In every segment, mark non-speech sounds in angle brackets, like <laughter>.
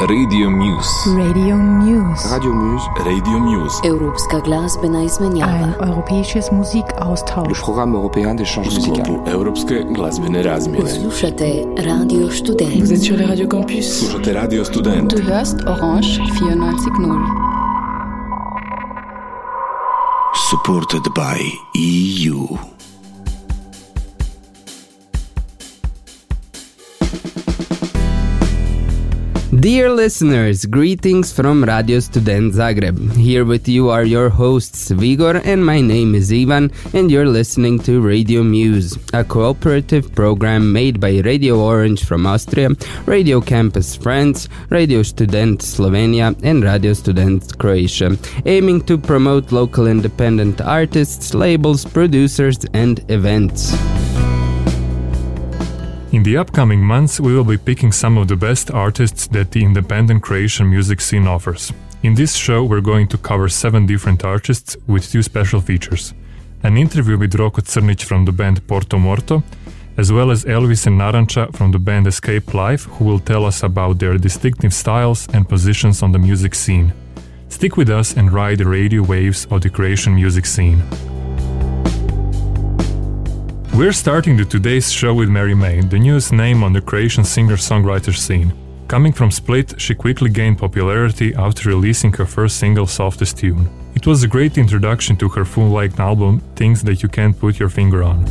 Radio Muse. Radio Muse. Radio Muse. Radio Muse. Europska glazbena izmenjava. Ein europäisches Le programme européen d'échange U musical. Europske glazbene razmjene. Slušate Radio Student. Vous êtes sur les radios campus. Slušate Radio Student. Du hörst Orange 94.0. supported by EU. Dear listeners, greetings from Radio Student Zagreb. Here with you are your hosts Vigor and my name is Ivan, and you're listening to Radio Muse, a cooperative program made by Radio Orange from Austria, Radio Campus France, Radio Student Slovenia, and Radio Student Croatia, aiming to promote local independent artists, labels, producers, and events. In the upcoming months, we will be picking some of the best artists that the independent Croatian music scene offers. In this show, we're going to cover seven different artists with two special features an interview with Roko Crnic from the band Porto Morto, as well as Elvis and Narancha from the band Escape Life, who will tell us about their distinctive styles and positions on the music scene. Stick with us and ride the radio waves of the Croatian music scene. We're starting the today's show with Mary May, the newest name on the Croatian singer-songwriter scene. Coming from Split, she quickly gained popularity after releasing her first single Softest Tune. It was a great introduction to her full-length album Things That You Can't Put Your Finger On.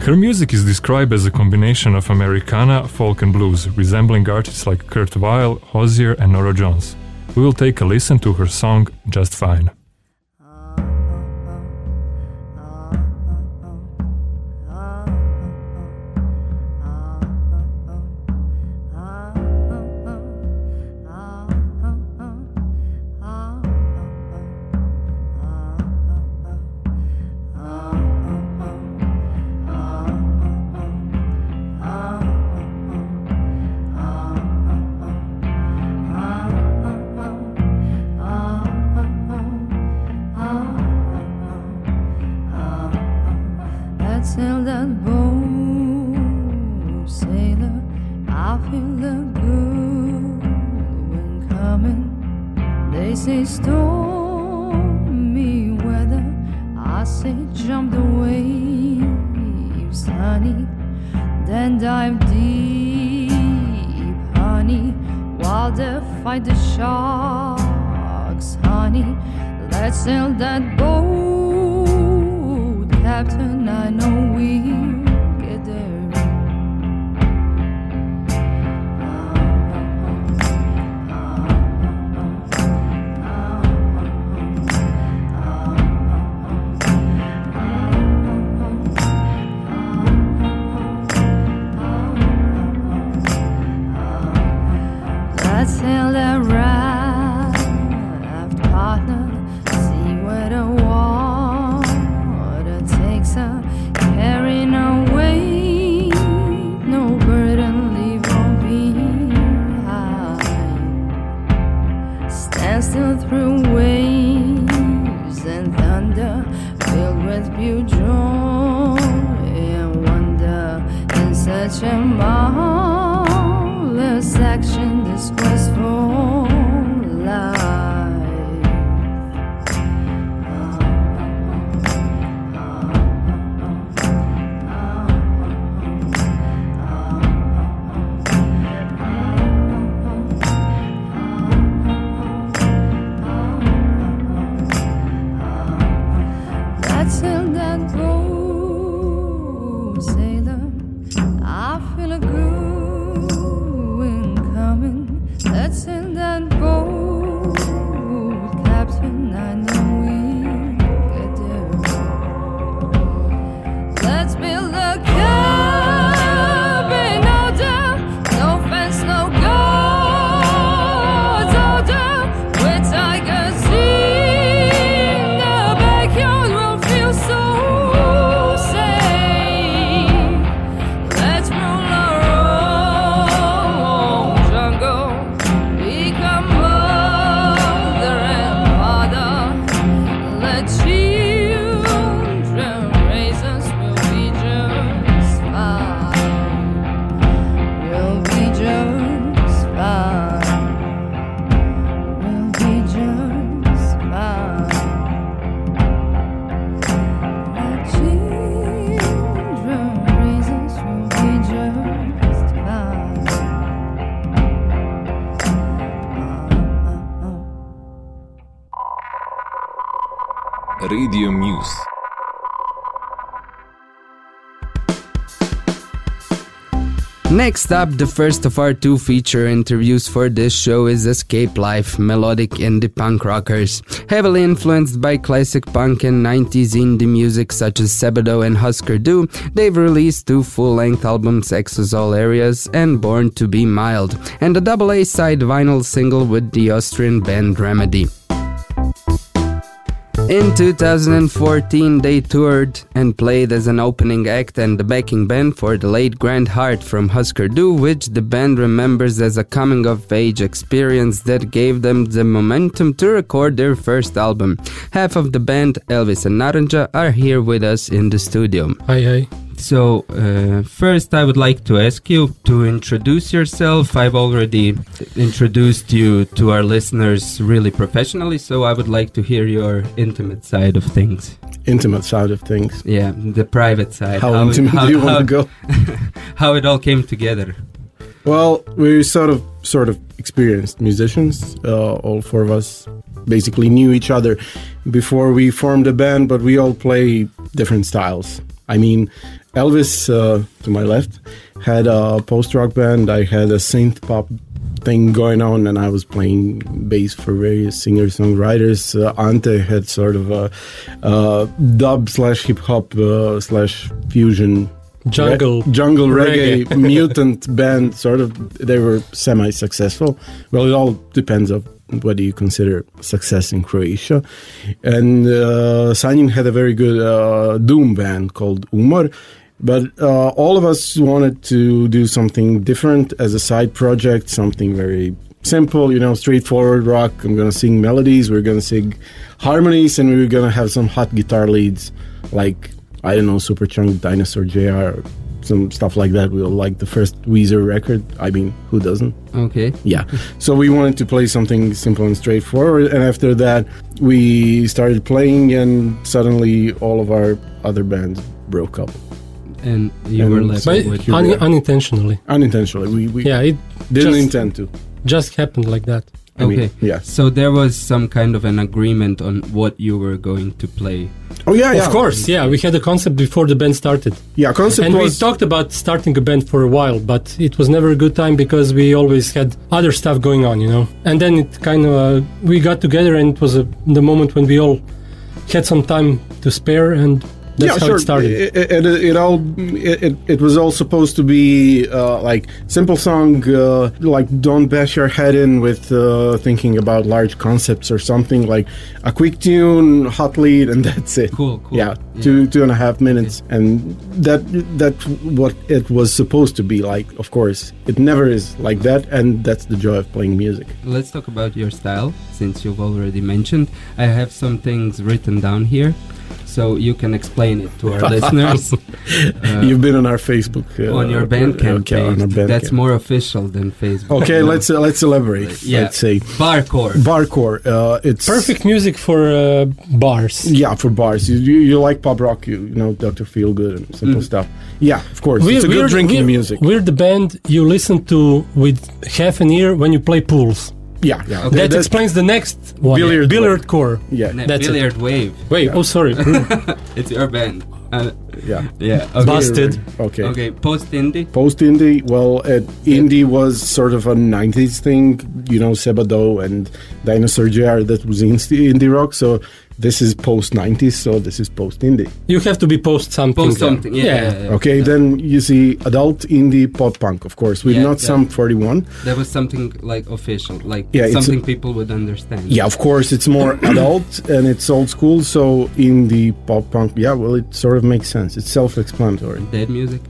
Her music is described as a combination of Americana, folk and blues, resembling artists like Kurt Weill, Hozier and Norah Jones. We will take a listen to her song Just Fine. Muse. Next up, the first of our two feature interviews for this show is Escape Life, melodic indie punk rockers. Heavily influenced by classic punk and 90s indie music such as Sebadoh and Husker Du, they've released two full-length albums, Exosol Areas and Born to Be Mild, and a double A-side vinyl single with the Austrian band Remedy. In 2014, they toured and played as an opening act and the backing band for the late Grant Hart from Husker Du, which the band remembers as a coming of age experience that gave them the momentum to record their first album. Half of the band, Elvis and Naranja, are here with us in the studio. Hi, hi. So, uh, first, I would like to ask you to introduce yourself. I've already introduced you to our listeners really professionally, so I would like to hear your intimate side of things. Intimate side of things. Yeah, the private side. How, intimate how- do you how- want to go? <laughs> how it all came together. Well, we're sort of sort of experienced musicians. Uh, all four of us basically knew each other before we formed a band, but we all play different styles. I mean, Elvis uh, to my left had a post rock band. I had a synth pop thing going on, and I was playing bass for various singer songwriters. Uh, Ante had sort of a uh, dub slash hip hop uh, slash fusion Jungle. Re- jungle reggae, reggae. <laughs> <laughs> mutant band sort of they were semi successful well it all depends on whether you consider success in croatia and uh, Sanjin had a very good uh, doom band called umar but uh, all of us wanted to do something different as a side project something very simple you know straightforward rock i'm gonna sing melodies we're gonna sing harmonies and we we're gonna have some hot guitar leads like I don't know, Superchunk, Dinosaur JR, some stuff like that. We like the first Weezer record. I mean, who doesn't? Okay. Yeah. <laughs> so we wanted to play something simple and straightforward. And after that, we started playing, and suddenly all of our other bands broke up And you And were left But with. un- unintentionally. unintentionally. We, we Yeah, it didn't just, intend to. just happened like that. I mean, Okay. yeah. So there was some kind of an agreement on what you were going to play. Oh yeah, yeah. Of course, yeah. We had a concept before the band started. Yeah, concept and we talked about starting a band for a while, but it was never a good time because we always had other stuff going on, you know. And then it kind of uh, we got together, and it was a, the moment when we all had some time to spare, and that's yeah, how sure. it started. It, it, it, it all it, it, it was all supposed to be uh, like simple song, uh, like don't bash your head in with uh, thinking about large concepts or something. Like a quick tune, hot lead, and <laughs> that's it. Cool, cool. Yeah, two two and a half minutes, and that that's what it was supposed to be like. Of course, it never is like that, and that's the joy of playing music. Let's talk about your style, since you've already mentioned. I have some things written down here, so you can explain it to our <laughs> listeners. Uh, <laughs> You've been on our Facebook uh, on your Bandcamp okay, on page. our Bandcamp. That's more official than Facebook. Okay, let's uh, let's elaborate. Yeah. Let's say Barcore. barcore. Uh, it's Perfect music for uh, bars. Yeah, for bars. You, you, you like pop rock, you, you know, Dr. Feelgood and simple stuff. Yeah, of course. it's a good drinking we're, music. We're the band you listen to with half an ear when you play pools. Yeah, yeah. Okay. that That's- explains the next one. Billiard Billiard core. yeah, Ne- That's it. Billiard Wave. Wait, oh sorry. <laughs> It's your band. Uh, yeah. yeah. Okay. Busted. Okay. Okay. Post indie. Post indie, well, uh, indie was sort of a 90s thing, you know, Sebadoh and Dinosaur JR, that was in- indie rock. So this is post 90s, so this is post indie. You have to be post something. Post something. Yeah. Yeah. yeah, yeah. Okay, then you see adult indie pop punk, of course, with Yeah, not that- Sum 41. That was something like official, like Yeah, something a- people would understand. Yeah, of course, it's more <coughs> adult and it's old school. So indie pop punk, yeah, well, it sort of makes sense. It's self-explanatory. Dead music.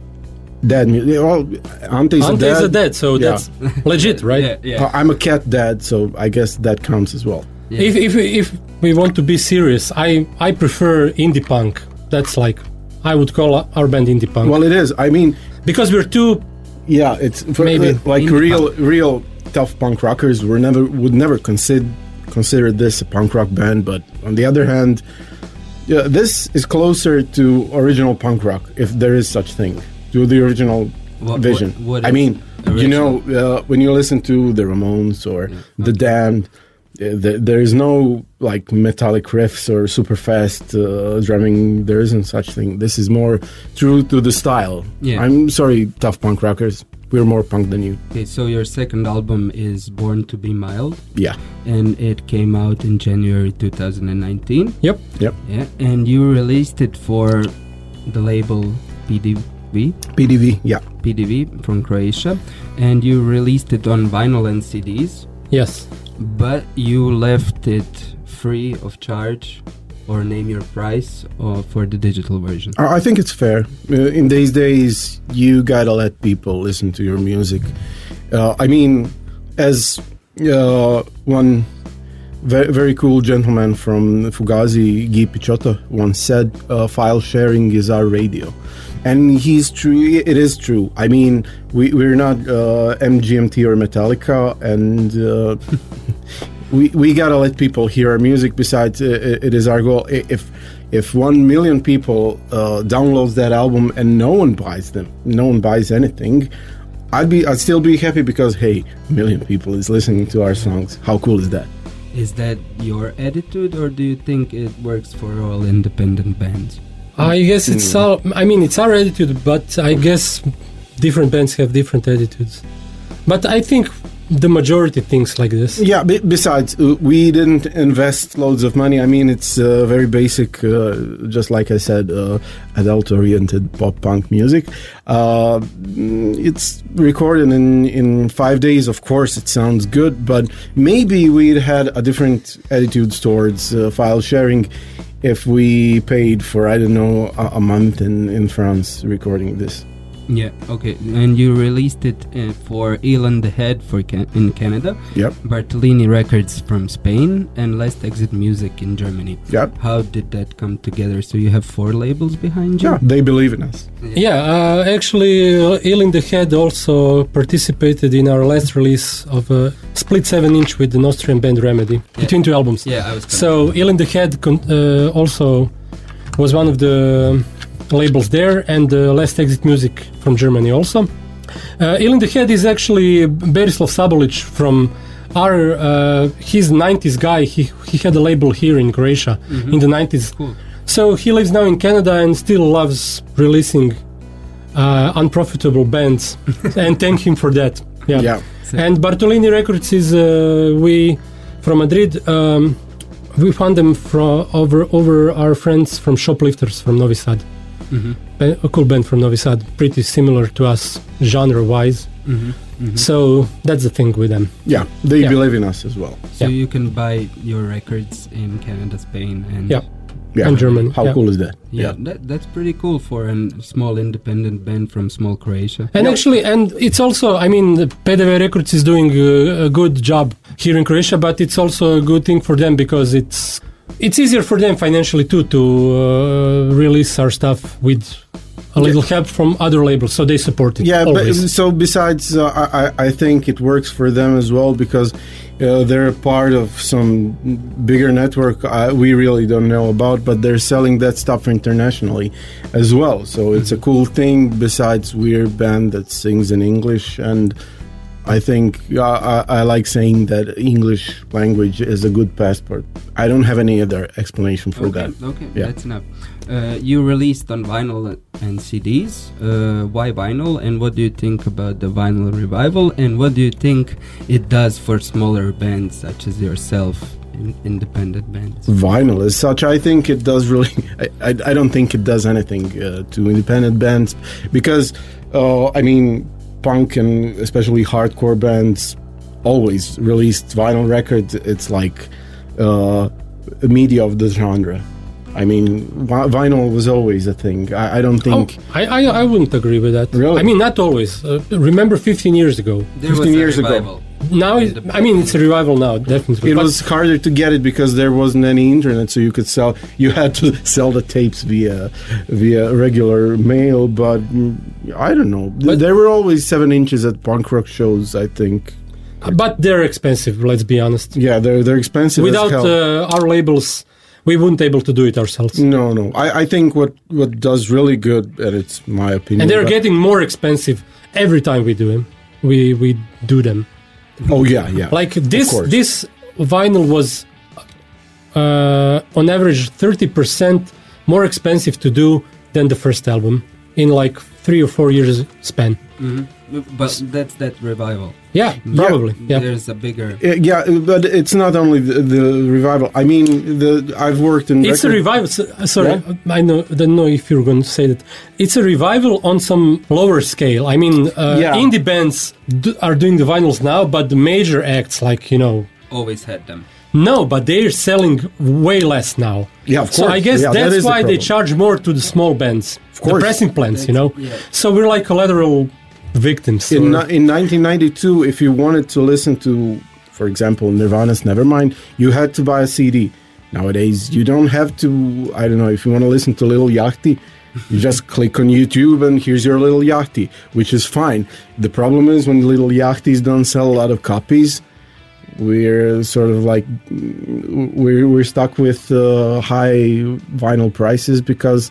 Dead music. Well, Ante's a Ante dad. is a dead, so Yeah. that's legit, right? <laughs> Yeah. Yeah. Uh, I'm a cat dad, so I guess that counts as well. Yeah. If, if if we want to be serious, I I prefer indie punk. That's like I would call our band indie punk Well, it is. I mean, because we're too. yeah, it's for, Maybe. like Indie real, real tough punk rockers. Were never would never consider consider this a punk rock band. But on the other hand, yeah, this is closer to original punk rock, if there is such thing, to the original What- vision. what- what I mean, you know, uh, when you listen to the Ramones or the Damned, there is no like metallic riffs or super fast uh, drumming. There isn't such thing. This is more true to the style. Yeah. I'm sorry, tough punk rockers. We're more punk than you. Okay, so your second album is Born to Be Mild, Yeah. and it came out in January 2019. Yep. Yep. Yeah, and you released it for the label PDV, PDV. Yeah. PDV from Croatia, and you released it on vinyl and CDs, Yes. But you left it free of charge or name your price or for the digital version. I think it's fair. Uh, in these days, you gotta let people listen to your music. Uh, I mean, as uh, one very, very cool gentleman from Fugazi, Guy Picciotto, once said, uh, file sharing is our radio. And he's true. It is true. I mean, we, we're not uh, MGMT or Metallica, and uh, <laughs> we, we gotta let people hear our music. Besides, uh, it it is our goal. If if one million people uh, downloads that album and no one buys them, no one buys anything, I'd be I'd still be happy because hey, a million people is listening to our songs. How cool is that? Is that your attitude, or do you think it works for all independent bands? I guess it's all. I mean, it's our attitude, but I guess different bands have different attitudes. But I think the majority thinks like this. Yeah. Be- besides, uh, we didn't invest loads of money. I mean, it's uh, very basic, uh, just like I said, uh, adult-oriented pop punk music. Uh, mm, it's recorded in in five days. Of course, it sounds good, but maybe we'd had a different attitudes towards uh, file sharing if we paid for I don't know a, a month in in France recording this. Yeah, okay. And you released it uh, for Ill in the Head for Can- in Canada, Yep. Bartolini Records from Spain, and Last Exit Music in Germany. Yep. How did that come together? So you have four labels behind you? Yeah, they believe in us. Yeah, uh, actually, uh, Ill in the Head also participated in our last release of a split 7 inch with the Austrian band Remedy between two albums. Yeah, I was. So, Ill in the Head con- uh, also was one of the labels there, and uh, Last Exit Music from Germany also. Uh, Ill in the Head is actually Berislav Sabolic from our, uh, he's 90s guy. He, he had a label here in Croatia in the 90s. Cool. So he lives now in Canada and still loves releasing uh, unprofitable bands, <laughs> and thank him for that. Yeah. Yeah. And Bartolini Records is uh, we from Madrid. Um, we found them from over over our friends from Shoplifters from Novi Sad. Mhm. Ba- A cool band from Novi Sad, pretty similar to us genre wise. Mhm, mhm. So that's the thing with them. Yeah, they Yeah. believe in us as well. So Yeah. you can buy your records in Canada, Spain, and Yeah. Yeah. And Germany, How yeah. cool is that? Yeah, That, that's pretty cool for a small independent band from small Croatia. And actually, and it's also, I mean, the PDV Records is doing a, a good job here in Croatia, but it's also a good thing for them because it's it's easier for them financially too to uh, release our stuff with a little help from other labels, so they support it. Yeah, but so besides, uh, I, I I think it works for them as well because uh, they're part of some bigger network uh, we really don't know about, but they're selling that stuff internationally as well. So it's a cool thing. Besides, we're a band that sings in English, and I think uh, I, I like saying that English language is a good passport. I don't have any other explanation for okay, that. okay, Yeah. that's enough. Uh, you released on vinyl and CDs. Uh, why vinyl? And what do you think about the vinyl revival? And what do you think it does for smaller bands such as yourself, in, independent bands? vinyl as such i think it does really <laughs> i, I, I don't think it does anything uh, to independent bands because uh, i mean punk and especially hardcore bands always released vinyl records it's like uh, a media of the genre i mean vinyl was always a thing i, I don't Oh, think I, I, I wouldn't agree with that. Really? I mean, not always. Uh, remember 15 years ago. There was 15 a years ago. Revival. Now, it, I mean, it's a revival now, definitely. it But- was harder to get it because there wasn't any internet, so you could sell. You had to <laughs> sell the tapes via via regular mail. But mm, I don't know. Th- But- there were always seven inches at punk rock shows. I think. but they're expensive, let's be honest. Yeah, they're they're expensive. as Without hell. uh, our labels, we wouldn't able to do it ourselves. no, no. I, I think what what does really good, and it's my opinion. and they're getting more expensive every time we do them. We we do them. Oh yeah, yeah. Like this this vinyl was uh, on average 30% more expensive to do than the first album in like three or four years span. Mhm. But that's that revival. Yeah, probably. Yeah. There's a bigger. Uh, yeah, but it's not only the, the revival. I mean, the I've worked in. It's a revival. s- uh, Sorry, I know, don't know if you're going to say that. It's a revival on some lower scale. I mean, uh, Yeah. indie bands do, are doing the vinyls now, but the major acts, like you know, Always had them. No, but they're selling way less now. Yeah, of course. So I guess Yeah, that that's the why they charge more to the small bands, the course. pressing plants. You know, yeah. so we're like collateral victims. in, or- in 1992 if you wanted to listen to for example nirvana's nevermind you had to buy a cd nowadays you don't have to i don't know if you want to listen to little yachty you <laughs> just click on youtube and here's your little yachty which is fine the problem is when little yachties don't sell a lot of copies we're sort of like we're, we're stuck with uh, high vinyl prices because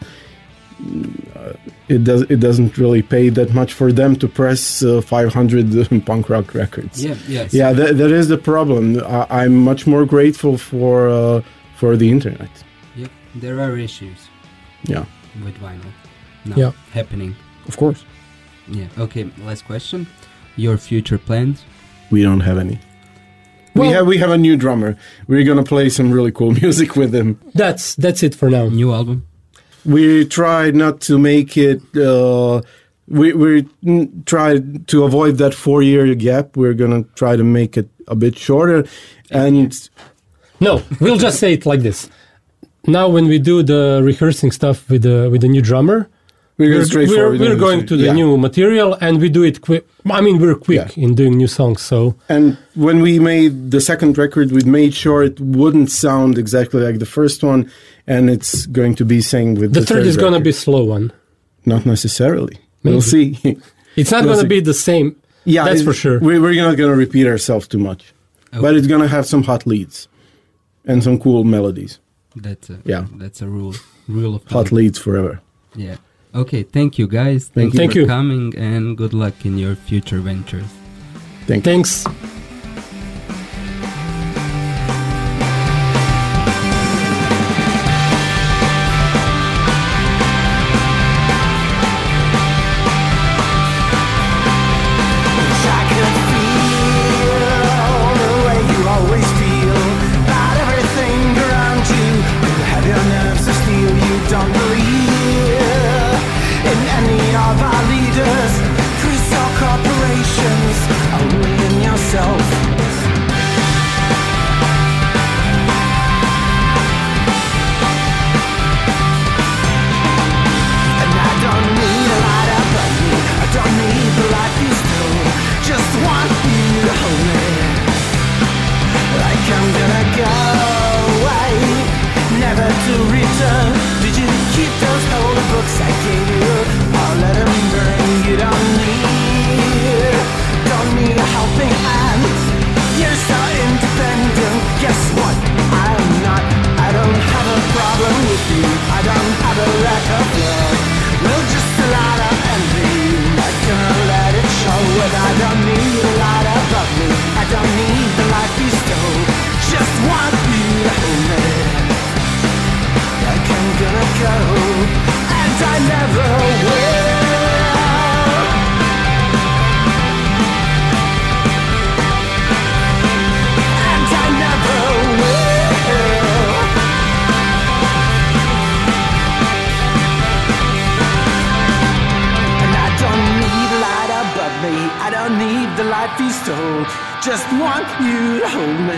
it does it doesn't really pay that much for them to press uh, 500 <laughs> punk rock records. Yeah, yes. yeah, that, that is the problem. I, I'm much more grateful for uh, for the internet. Yep. There are issues Yeah, with vinyl. now Yeah. Happening. of course. Yeah. Okay. Last question. Your future plans? We don't have any. We have we have a new drummer. We're gonna play some really cool <laughs> music with him. that's that's it for now. New album? We tried not to make it. Uh, we we tried to avoid that four year gap. We're gonna try to make it a bit shorter, and No, we'll just say it like this. Now, when we do the rehearsing stuff with the with the new drummer, we're, we're, gonna straight we're, forward we're going to the yeah. new material and we do it quick. I mean, we're quick Yeah. in doing new songs. So And when we made the second record, we made sure it wouldn't sound exactly like the first one, and it's going to be same with the, the, third is going to be slow one. not necessarily. We'll see. <laughs> It's not We'll going to be the same. yeah, that's for sure. We, we're not going to repeat ourselves too much, but it's going to have some hot leads and some cool melodies. That's a Yeah. That's a rule. Rule of Hot thumb. leads forever. Yeah. Okay. Thank you, guys. Thank Thank, you. you Thank for you. coming, and good luck in your future ventures. Thank you. Thanks. Just you to hold me.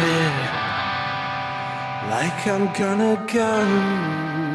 Like I'm gonna go.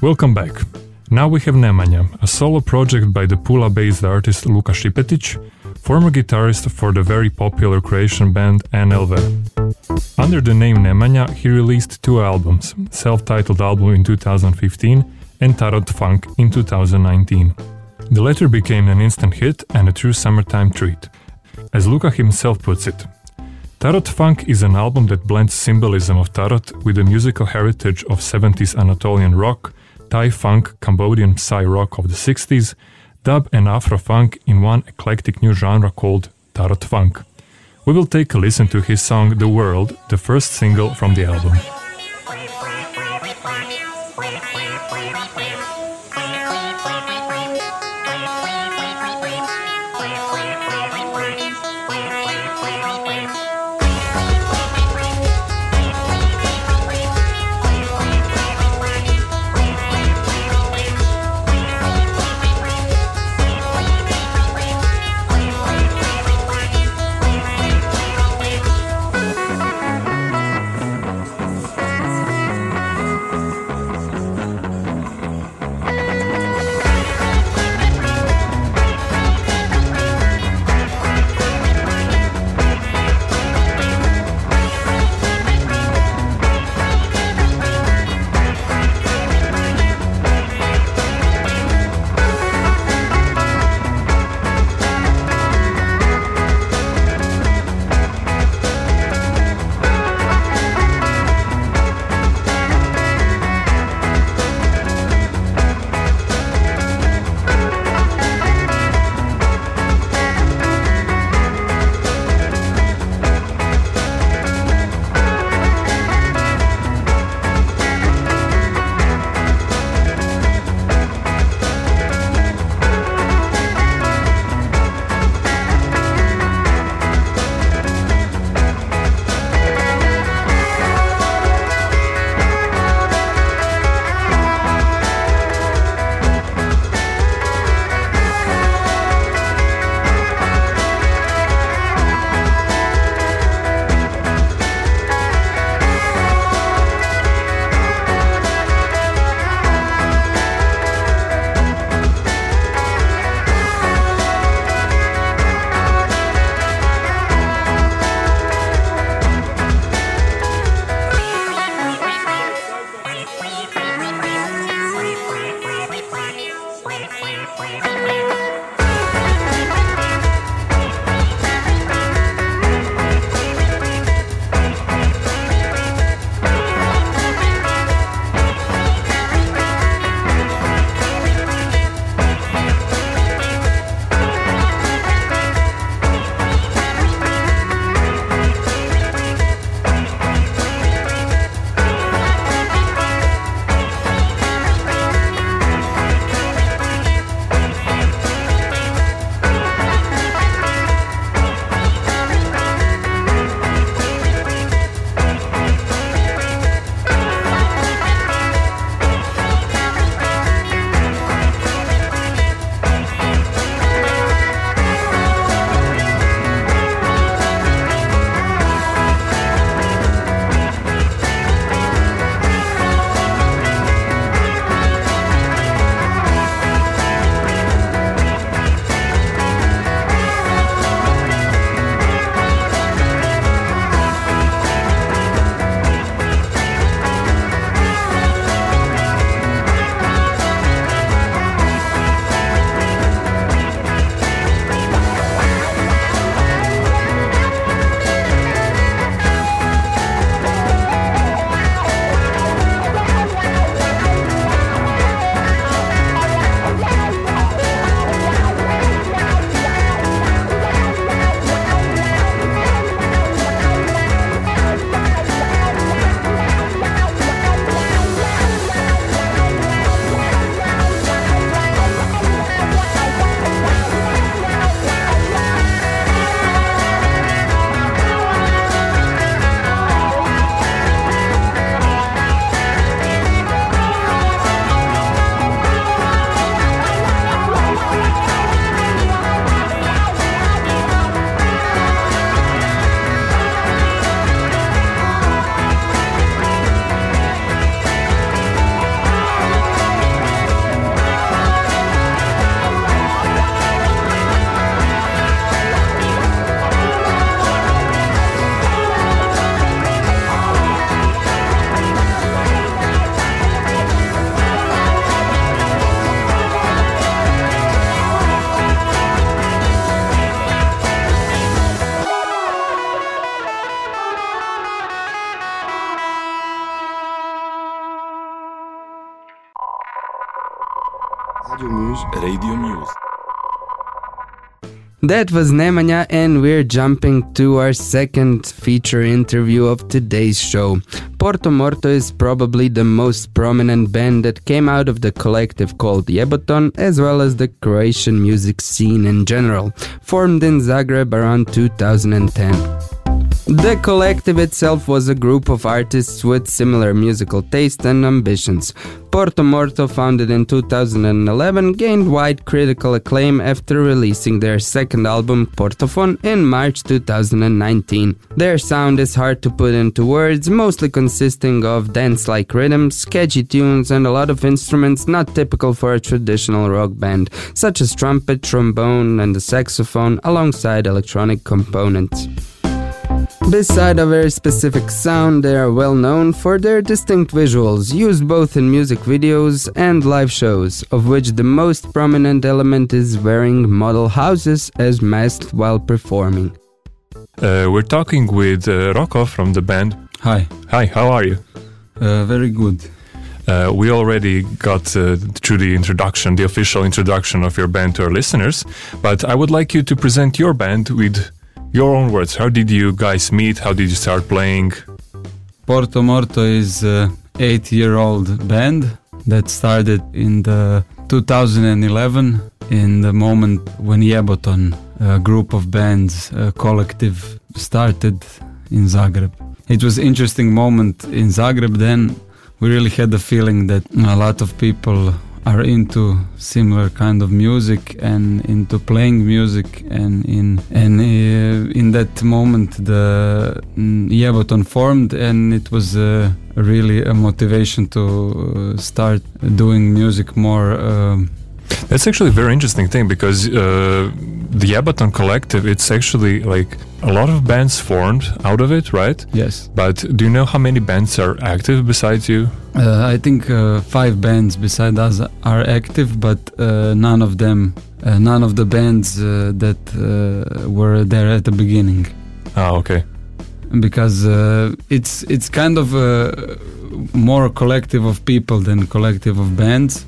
Welcome back. Now we have Nemanja, a solo project by the Pula-based artist Luka Šipetic, former guitarist for the very popular Croatian band NLV. Under the name Nemanja, he released two albums, self-titled album in 2015 and Tarot Funk in 2019. The latter became an instant hit and a true summertime treat. As Luka himself puts it, Tarot Funk is an album that blends symbolism of tarot with the musical heritage of 70s Anatolian rock, Thai funk, Cambodian Psy rock of the 60s, dub and Afro funk in one eclectic new genre called Tarot Funk. We will take a listen to his song The World, the first single from the album. Radio Muse. That was Nemanja, and we're jumping to our second feature interview of today's show. Porto Morto is probably the most prominent band that came out of the collective called Jeboton, as well as the Croatian music scene in general, formed in Zagreb around 2010. The collective itself was a group of artists with similar musical taste and ambitions. Porto Morto, founded in 2011, gained wide critical acclaim after releasing their second album, Portofon, in March 2019. Their sound is hard to put into words, mostly consisting of dance like rhythms, catchy tunes, and a lot of instruments not typical for a traditional rock band, such as trumpet, trombone, and the saxophone, alongside electronic components. Beside a very specific sound, they are well known for their distinct visuals, used both in music videos and live shows, of which the most prominent element is wearing model houses as masks while performing. Uh, we're talking with uh, Rocco from the band. Hi. Hi, how are you? Uh, very good. Uh, we already got uh, through the introduction, the official introduction of your band to our listeners, but I would like you to present your band with your own words. How did you guys meet? How did you start playing? Porto Morto is a eight-year-old band that started in the 2011 in the moment when Jeboton, a group of bands, a collective, started in Zagreb. It was interesting moment in Zagreb then. We really had the feeling that a lot of people are into similar kind of music and into playing music and in and uh, in that moment the mm, Jeboton formed and it was uh, really a motivation to uh, start doing music more um, That's actually a very interesting thing because uh, the Jeboton Collective, it's actually like a lot of bands formed out of it, right? Yes. But do you know how many bands are active besides you? Uh, I think uh, five bands beside us are active, but uh, none of them, uh, none of the bands uh, that uh, were there at the beginning. Ah, okay. Because uh, it's it's kind of a more collective of people than collective of bands.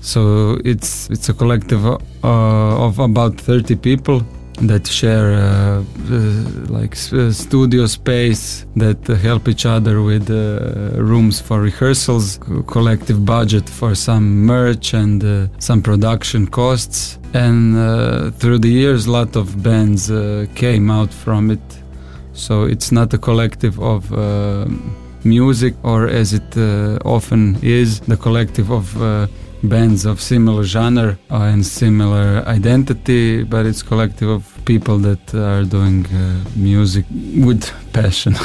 So it's it's a collective uh, of about thirty people that share uh, uh, like uh, studio space that help each other with uh, rooms for rehearsals co- collective budget for some merch and some production costs. And through the years a lot of bands came out from it. So it's not a collective of music or as it often is the collective of bands of similar genre uh, and similar identity but it's collective of people that are doing uh, music with passion <laughs>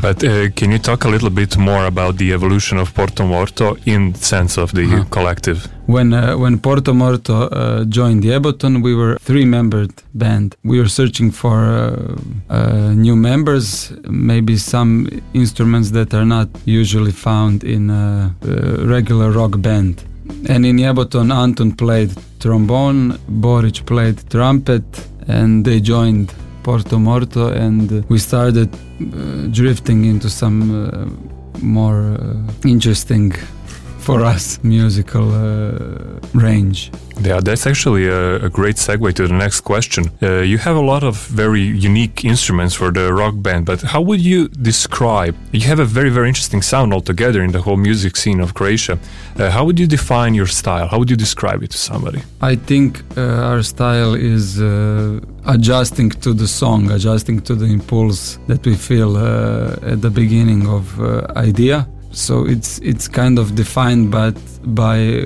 But uh, can you talk a little bit more about the evolution of Porto Morto in sense of the Uh-huh. collective? When uh, when Porto Morto uh, joined Jeboton, we were three-membered band. We were searching for uh, uh, new members, maybe some instruments that are not usually found in a, uh regular rock band. And in Jeboton, Anton played trombone, Boric played trumpet, and they joined Porto Morto, and we started uh, drifting into some uh, more uh, interesting for us musical uh, range. Yeah, that's actually a, a great segue to the next question. Uh, you have a lot of very unique instruments for the rock band, but how would you describe? You have a very, very interesting sound altogether in the whole music scene of Croatia. Uh, how would you define your style? How would you describe it to somebody? I think uh, our style is uh, adjusting to the song, adjusting to the impulse that we feel uh, at the beginning of uh, idea. So it's it's kind of defined by by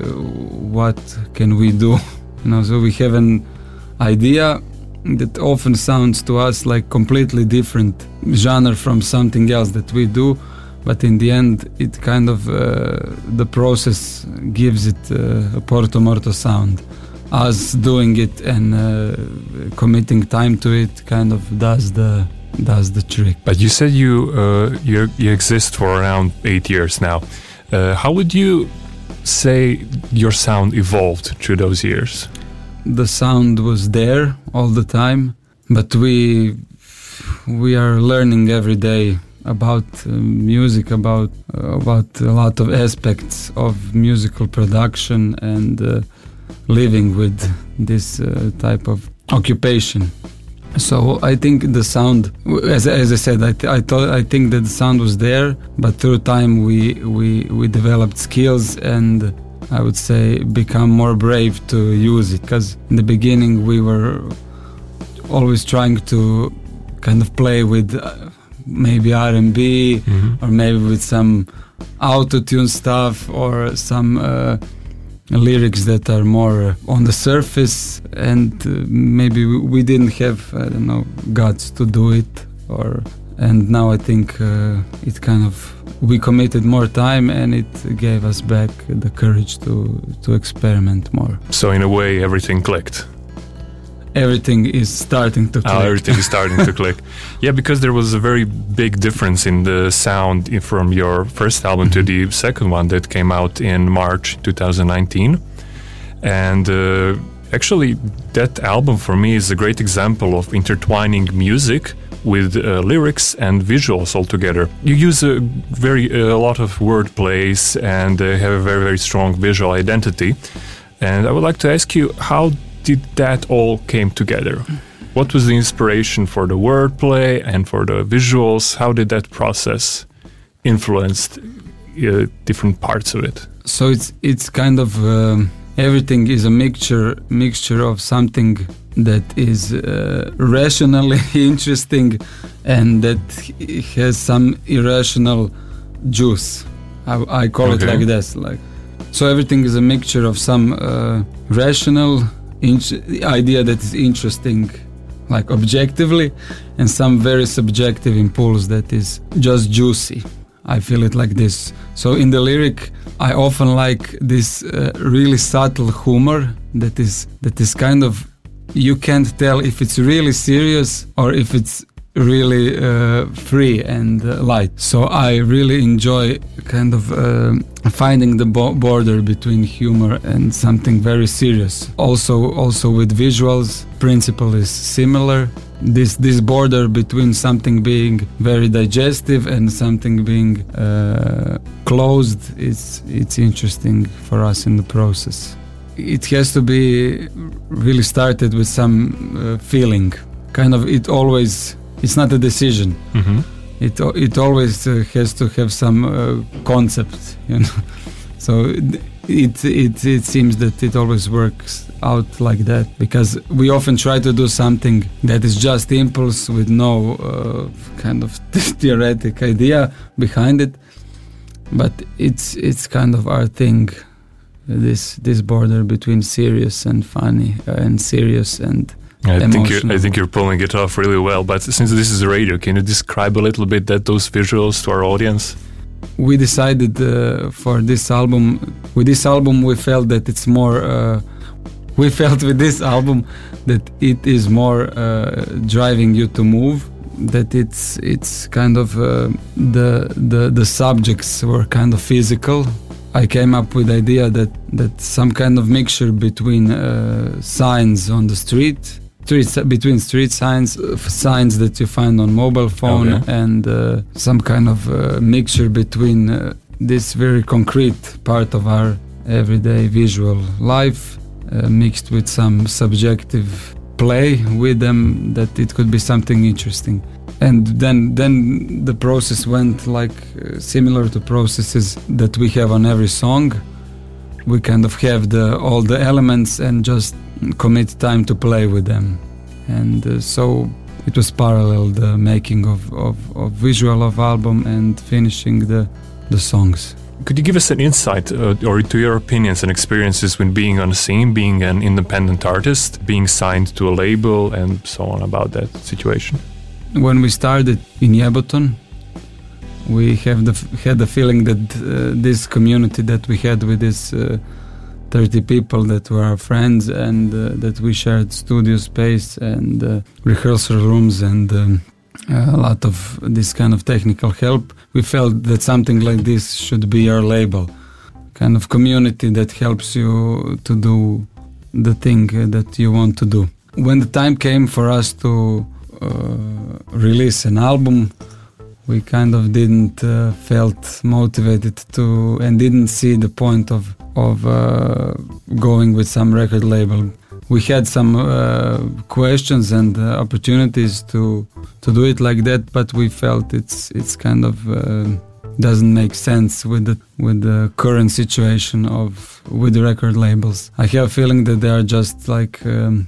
what can we do, <laughs> you know. So we have an idea that often sounds to us like completely different genre from something else that we do but in the end it kind of uh, the process gives it uh, a porto morto sound us doing it and uh, committing time to it kind of does the does the trick But you said you uh, you, you exist for around eight years now. Uh, how would you say your sound evolved through those years? the sound was there all the time but we we are learning every day about uh, music about uh, about a lot of aspects of musical production and uh, living with this uh, type of occupation. So I think the sound, as, as I said, I, th- I thought I think that the sound was there, but through time we we we developed skills and I would say become more brave to use it. Because in the beginning we were always trying to kind of play with uh, maybe R&B or maybe with some auto-tune stuff or some uh, lyrics that are more on the surface and uh, maybe we- we didn't have I don't know guts to do it or and now I think uh, it kind of we committed more time and it gave us back the courage to to experiment more. So in a way, everything clicked. Everything is starting to click. Oh, everything is starting to <laughs> click. Yeah, because there was a very big difference in the sound from your first album to the second one that came out in March 2019. And uh, actually, that album for me is a great example of intertwining music with uh, lyrics and visuals all together. You use a very a lot of word plays and uh, have a very very strong visual identity. And I would like to ask you, how did that all came together? What was the inspiration for the wordplay and for the visuals? How did that process influenced uh, different parts of it? so it's it's kind of um, everything is a mixture mixture of something that is uh, rationally <laughs> interesting and that has some irrational juice i, I call it like this like so everything is a mixture of some uh, rational int- idea that is interesting like objectively and some very subjective impulse that is just juicy I feel it like this. So in the lyric, I often like this uh, really subtle humor that is that is kind of you can't tell if it's really serious or if it's really uh, free and uh, light. So I really enjoy kind of uh, finding the bo- border between humor and something very serious. Also, also with visuals, principle is similar. This this border between something being very digestive and something being uh, closed is it's interesting for us in the process. It has to be really started with some uh, feeling. Kind of it always it's not a decision. Mm-hmm. It it always uh, has to have some uh, concept, you know. <laughs> so it, it it seems that it always works out like that because we often try to do something that is just impulse with no uh, kind of <laughs> theoretic idea behind it, but it's it's kind of our thing. This this border between serious and funny uh, and serious and I think you're, I think you're pulling it off really well. But since this is radio, can you describe a little bit that those visuals to our audience? we decided uh, for this album with this album we felt that it's more uh, we <laughs> felt with this album that it is more uh, driving you to move that it's it's kind of uh, the the the subjects were kind of physical I came up with the idea that that some kind of mixture between uh, signs on the street streets between street signs uh, signs that you find on mobile phone Okay. and uh, some kind of uh, mixture between uh, this very concrete part of our everyday visual life uh, mixed with some subjective play with them that it could be something interesting and then then the process went like uh, similar to processes that we have on every song we kind of have the all the elements and just commit time to play with them and uh, so it was parallel the making of, of, of visual of album and finishing the the songs Could you give us an insight uh, or to your opinions and experiences when being on the scene, being an independent artist, being signed to a label, and so on about that situation? when we started in Jeboton, we have the had the feeling that uh, this community that we had with this uh, 30 people that were our friends and uh, that we shared studio space and uh, rehearsal rooms and um, a lot of this kind of technical help. We felt that something like this should be our label kind of community that helps you to do the thing uh, that you want to do. When the time came for us to uh, release an album we kind of didn't uh, felt motivated to and didn't see the point of of uh, going with some record label. We had some uh, questions and uh, opportunities to to do it like that, but we felt it's it's kind of uh, doesn't make sense with the with the current situation of with the record labels. I have a feeling that they are just like um,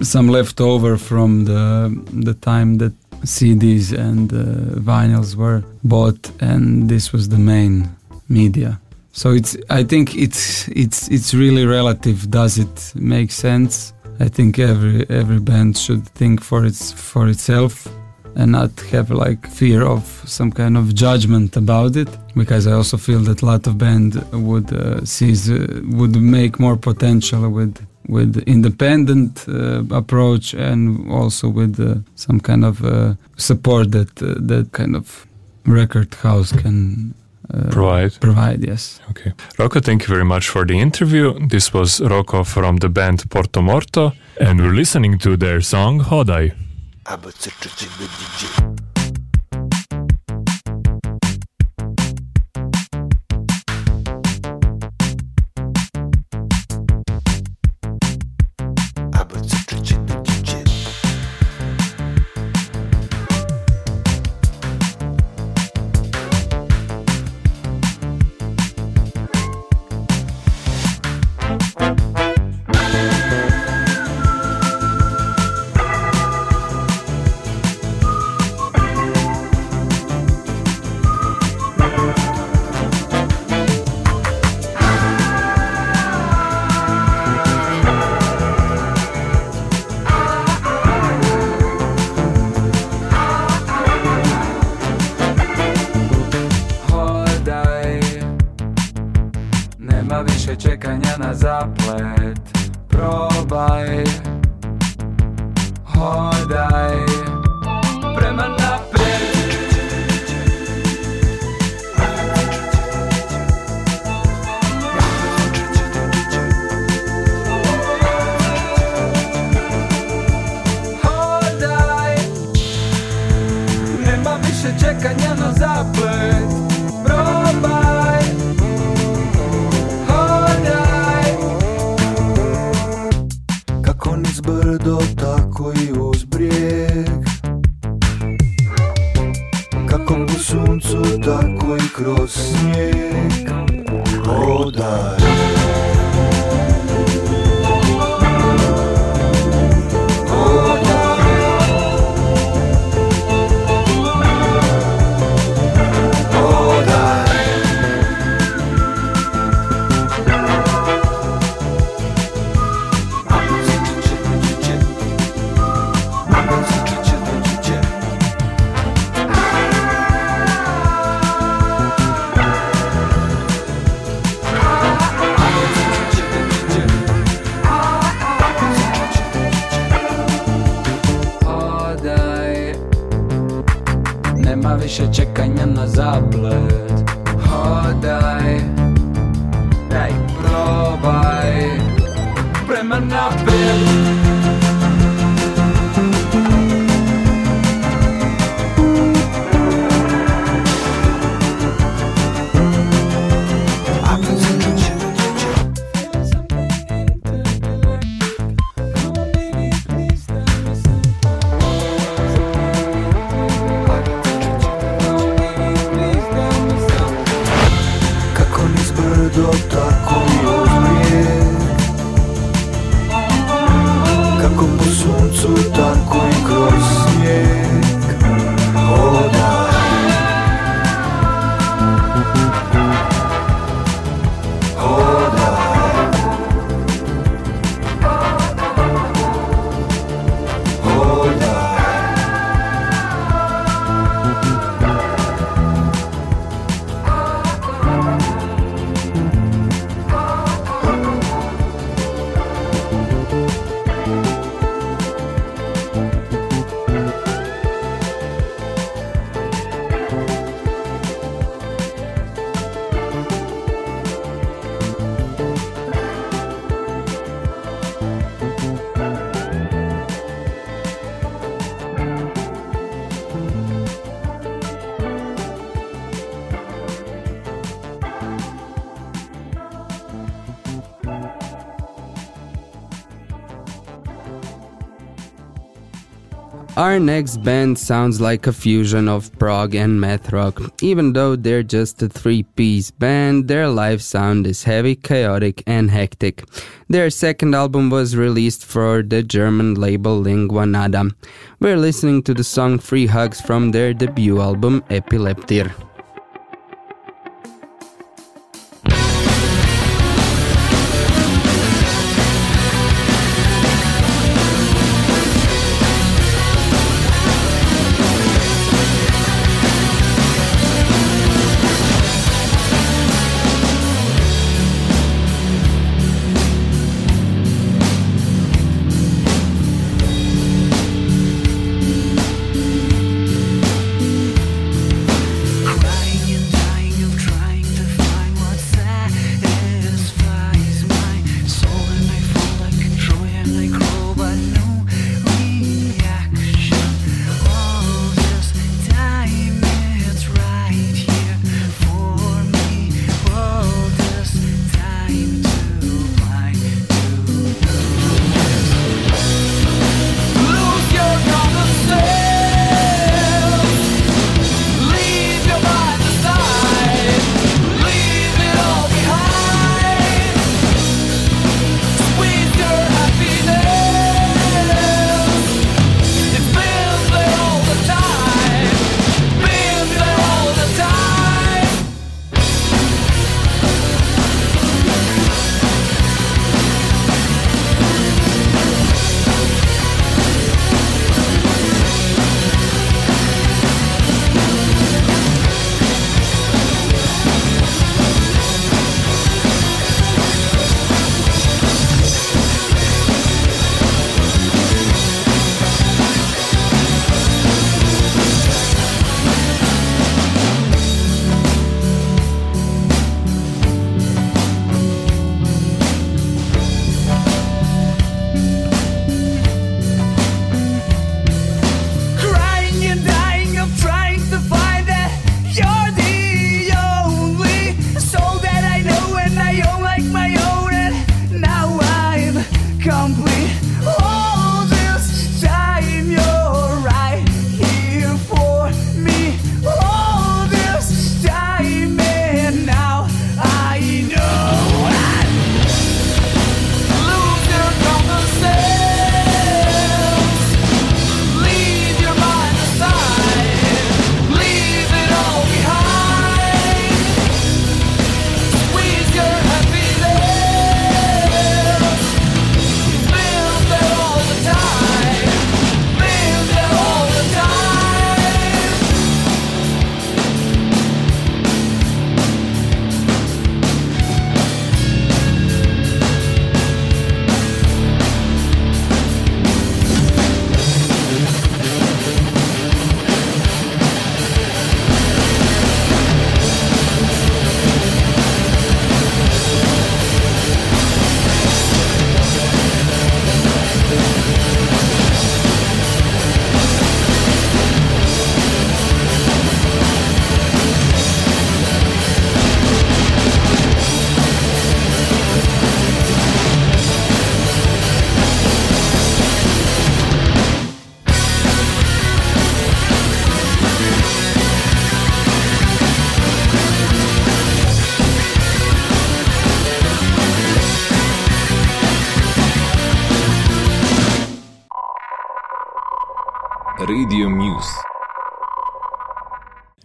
some leftover from the the time that CDs and uh, vinyls were bought, and this was the main media. So it's I think it's it's it's really relative. Does it make sense? I think every every band should think for its for itself and not have like fear of some kind of judgment about it because I also feel that a lot of band would uh, seize uh, would make more potential with with independent uh, approach and also with uh, some kind of uh, support that uh, that kind of record house can uh, Provide. provide yes Okay. Rocco, thank you very much for the interview. This was Rocco from the band Porto Morto, and we're listening to their song Hodai. не на заплет. Пробай Our next band sounds like a fusion of prog and math rock. Even though they're just a three piece band, their live sound is heavy, chaotic, and hectic. Their second album was released for the German label Lingua Nada. We're listening to the song Free Hugs from their debut album Epileptir.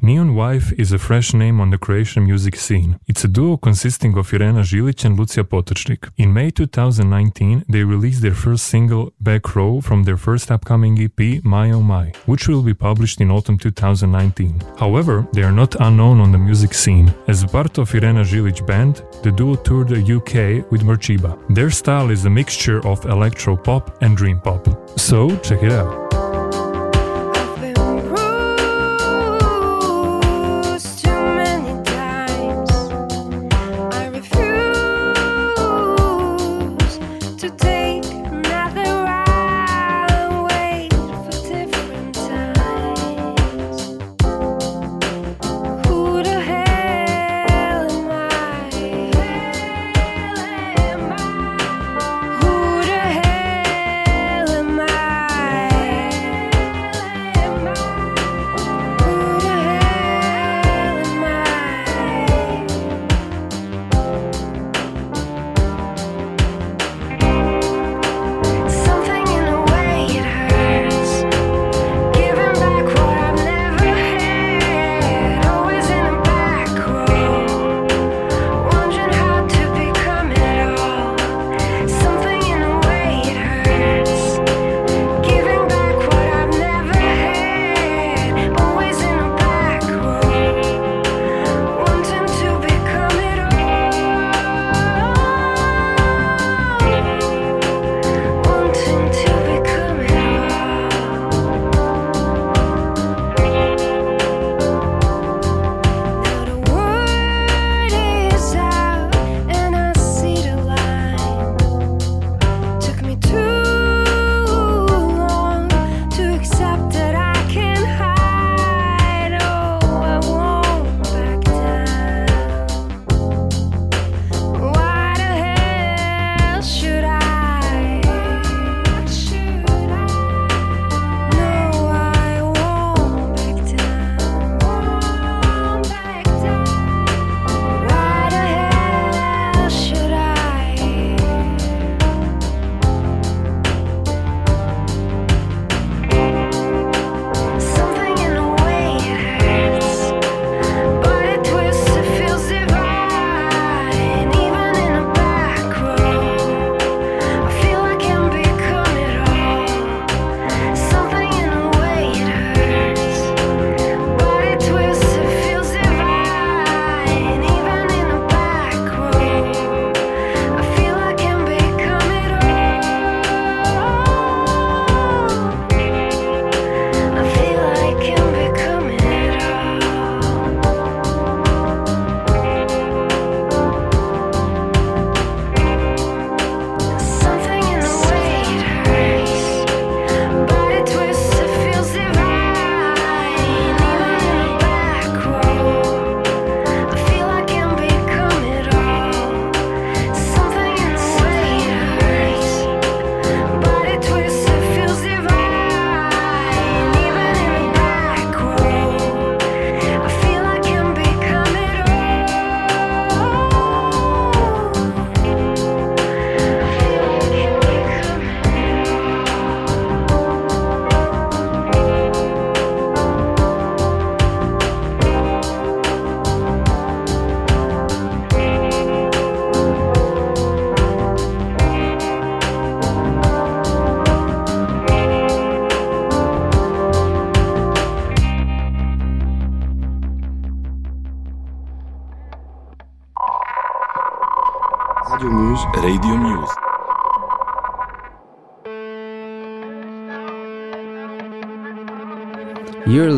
Neon Wife is a fresh name on the Croatian music scene. It's a duo consisting of Irena Žilić and Lucia Potočnik. In May 2019, they released their first single, Back Row, from their first upcoming EP, My Oh My, which will be published in autumn 2019. However, they are not unknown on the music scene. As part of Irena Žilić band, the duo toured the UK with Merchiba. Their style is a mixture of electro pop and dream pop. So, check it out.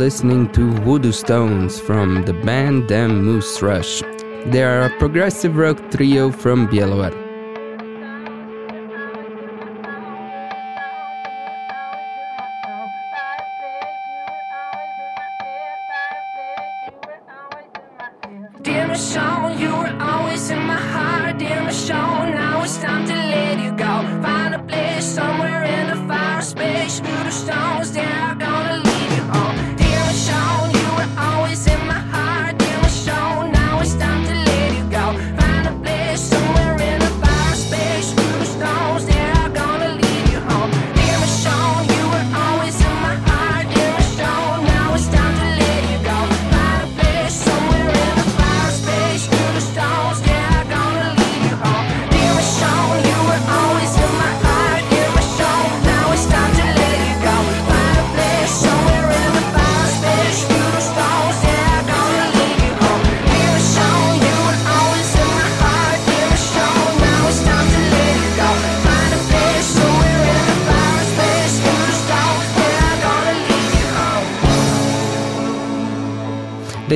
listening to Voodoo Stones from the band Damn Moose Rush. They are a progressive rock trio from Bielorussia.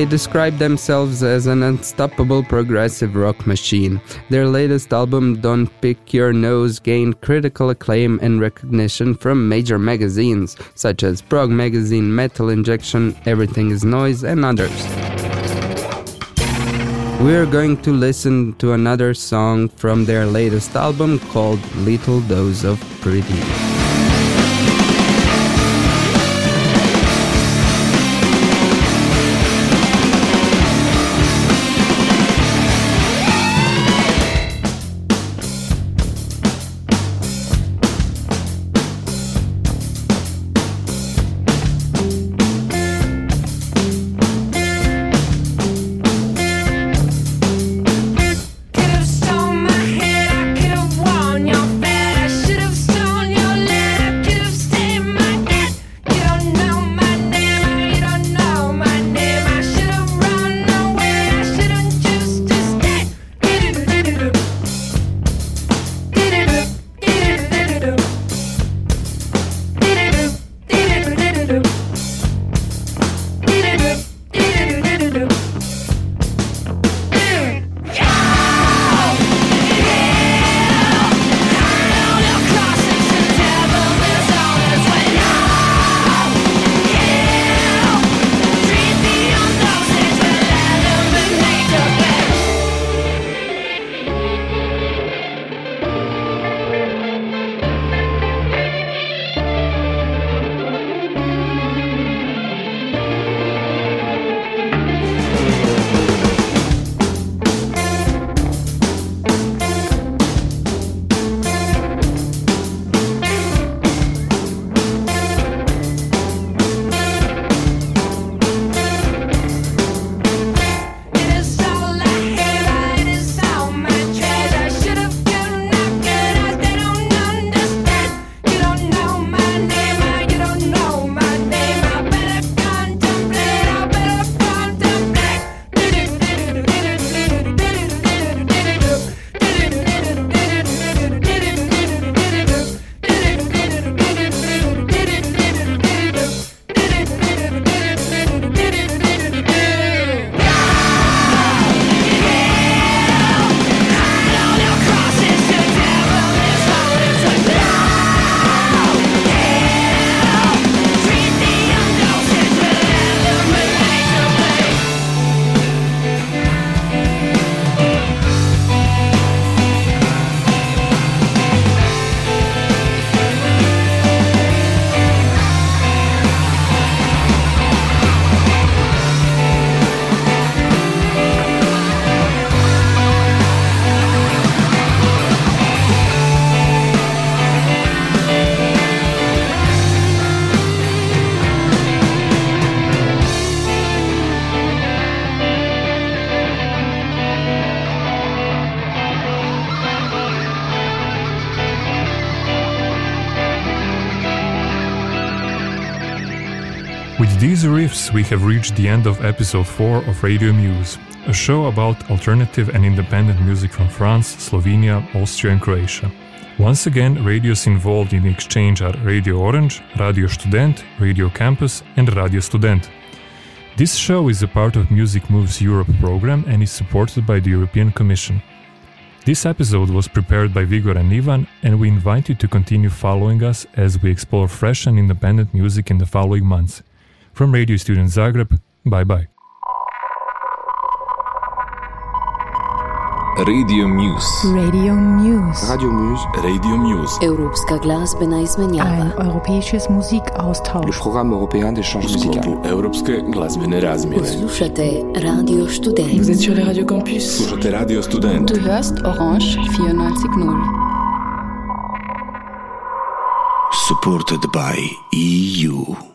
They describe themselves as an unstoppable progressive rock machine. Their latest album, Don't Pick Your Nose, gained critical acclaim and recognition from major magazines such as Prog Magazine, Metal Injection, Everything Is Noise, and others. We're going to listen to another song from their latest album called Little Dose of Pretty. These riffs, we have reached the end of episode 4 of Radio Muse, a show about alternative and independent music from France, Slovenia, Austria, and Croatia. Once again, radios involved in the exchange are Radio Orange, Radio Student, Radio Campus, and Radio Student. This show is a part of Music Moves Europe program and is supported by the European Commission. This episode was prepared by Vigor and Ivan, and we invite you to continue following us as we explore fresh and independent music in the following months. From Radio Student Zagreb, bye bye. Radio Muse. Radio Muse. Radio Muse. Radio Muse. Evropska glasbena izmenjava. Ein europäisches Musikaustausch. Le programme européen d'échange U sklopu musical. Europske glazbene razmjene. Poslušate Radio Student. Vous êtes sur les radios campus. Slušate Radio Student. Du hörst Orange 94.0. Supported by EU.